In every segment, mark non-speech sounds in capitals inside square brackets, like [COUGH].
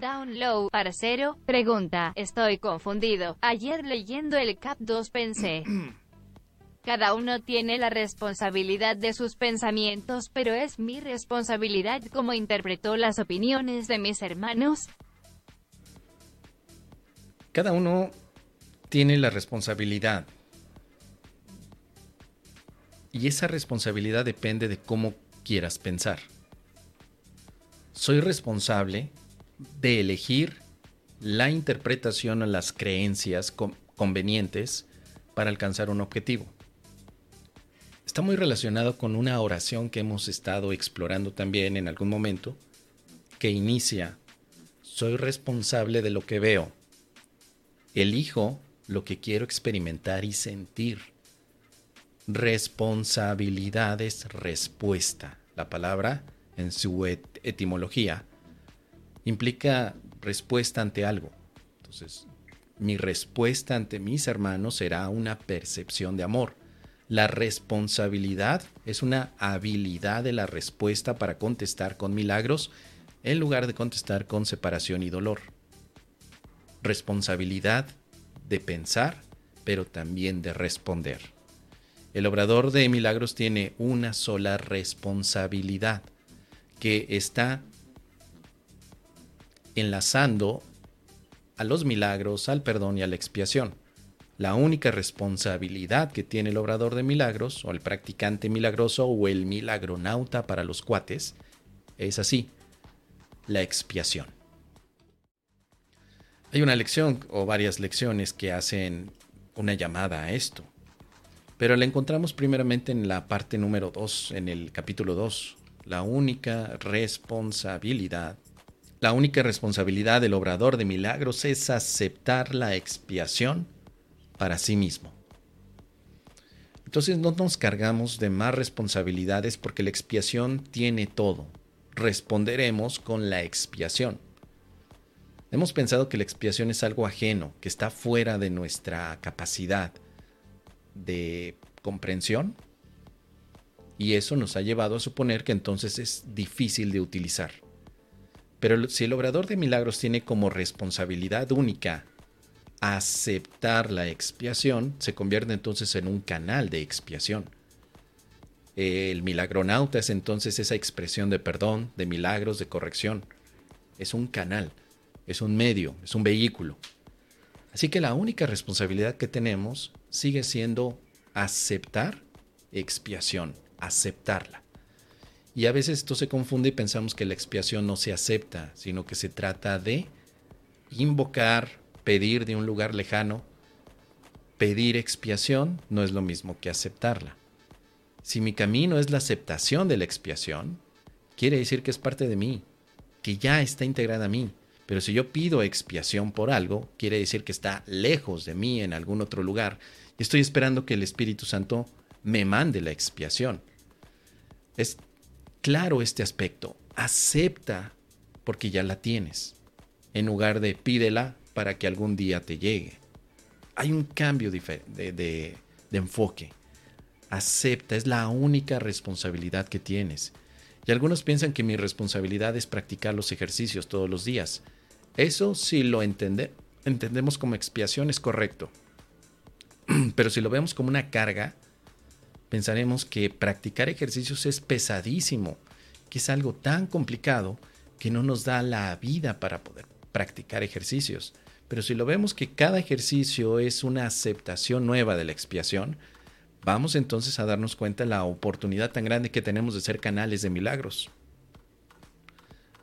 Download, parcero, pregunta, estoy confundido. Ayer leyendo el Cap 2 pensé. [CLEARS THROAT] Cada uno tiene la responsabilidad de sus pensamientos, pero es mi responsabilidad como interpretó las opiniones de mis hermanos. Cada uno tiene la responsabilidad. Y esa responsabilidad depende de cómo quieras pensar. Soy responsable de elegir la interpretación o las creencias convenientes para alcanzar un objetivo. Está muy relacionado con una oración que hemos estado explorando también en algún momento, que inicia, soy responsable de lo que veo, elijo lo que quiero experimentar y sentir. Responsabilidad es respuesta. La palabra, en su etimología, implica respuesta ante algo. Entonces, mi respuesta ante mis hermanos será una percepción de amor. La responsabilidad es una habilidad de la respuesta para contestar con milagros en lugar de contestar con separación y dolor. Responsabilidad de pensar, pero también de responder. El obrador de milagros tiene una sola responsabilidad, que está enlazando a los milagros, al perdón y a la expiación. La única responsabilidad que tiene el obrador de milagros, o el practicante milagroso, o el milagronauta para los cuates, es así, la expiación. Hay una lección o varias lecciones que hacen una llamada a esto, pero la encontramos primeramente en la parte número 2, en el capítulo 2. La única responsabilidad la única responsabilidad del obrador de milagros es aceptar la expiación para sí mismo. Entonces no nos cargamos de más responsabilidades porque la expiación tiene todo. Responderemos con la expiación. Hemos pensado que la expiación es algo ajeno, que está fuera de nuestra capacidad de comprensión y eso nos ha llevado a suponer que entonces es difícil de utilizar. Pero si el obrador de milagros tiene como responsabilidad única aceptar la expiación, se convierte entonces en un canal de expiación. El milagronauta es entonces esa expresión de perdón, de milagros, de corrección. Es un canal, es un medio, es un vehículo. Así que la única responsabilidad que tenemos sigue siendo aceptar expiación, aceptarla. Y a veces esto se confunde y pensamos que la expiación no se acepta, sino que se trata de invocar, pedir de un lugar lejano. Pedir expiación no es lo mismo que aceptarla. Si mi camino es la aceptación de la expiación, quiere decir que es parte de mí, que ya está integrada a mí. Pero si yo pido expiación por algo, quiere decir que está lejos de mí en algún otro lugar y estoy esperando que el Espíritu Santo me mande la expiación. Es claro este aspecto. Acepta porque ya la tienes, en lugar de pídela para que algún día te llegue. Hay un cambio de, enfoque. Acepta, es la única responsabilidad que tienes. Y algunos piensan que mi responsabilidad es practicar los ejercicios todos los días. Eso si lo entende, entendemos como expiación es correcto. [CLEARS THROAT] Pero si lo vemos como una carga, pensaremos que practicar ejercicios es pesadísimo, que es algo tan complicado que no nos da la vida para poder practicar ejercicios. Pero si lo vemos que cada ejercicio es una aceptación nueva de la expiación, vamos entonces a darnos cuenta de la oportunidad tan grande que tenemos de ser canales de milagros.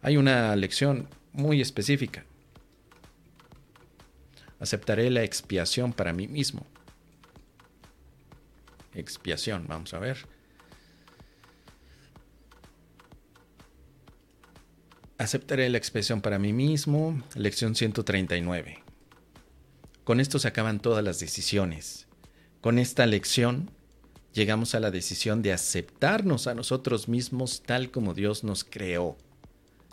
Hay una lección muy específica. Aceptaré la expiación para mí mismo expiación. Vamos a ver. Aceptaré la expiación para mí mismo. Lección 139. Con esto se acaban todas las decisiones. Con esta lección llegamos a la decisión de aceptarnos a nosotros mismos tal como Dios nos creó.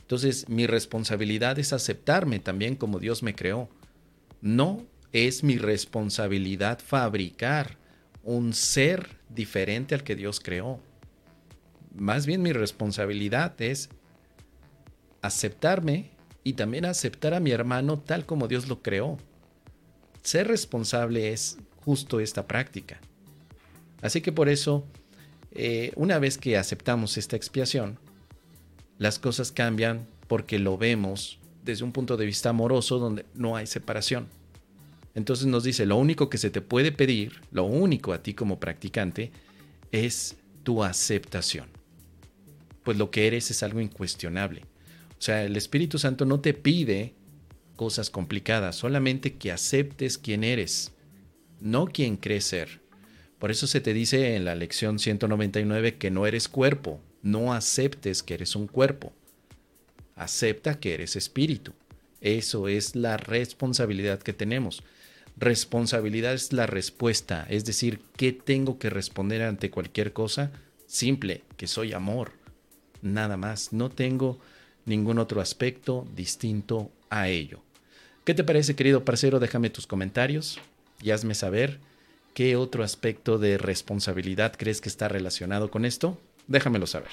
Entonces mi responsabilidad es aceptarme también como Dios me creó. No es mi responsabilidad fabricar un ser diferente al que Dios creó. Más bien mi responsabilidad es aceptarme y también aceptar a mi hermano tal como Dios lo creó. Ser responsable es justo esta práctica. Así que por eso, eh, una vez que aceptamos esta expiación, las cosas cambian porque lo vemos desde un punto de vista amoroso donde no hay separación. Entonces nos dice, lo único que se te puede pedir, lo único a ti como practicante, es tu aceptación. Pues lo que eres es algo incuestionable. O sea, el Espíritu Santo no te pide cosas complicadas, solamente que aceptes quién eres, no quién crees ser. Por eso se te dice en la lección 199 que no eres cuerpo, no aceptes que eres un cuerpo. Acepta que eres espíritu. Eso es la responsabilidad que tenemos. Responsabilidad es la respuesta, es decir, ¿qué tengo que responder ante cualquier cosa? Simple, que soy amor. Nada más, no tengo ningún otro aspecto distinto a ello. ¿Qué te parece, querido parcero? Déjame tus comentarios y hazme saber qué otro aspecto de responsabilidad crees que está relacionado con esto. Déjamelo saber.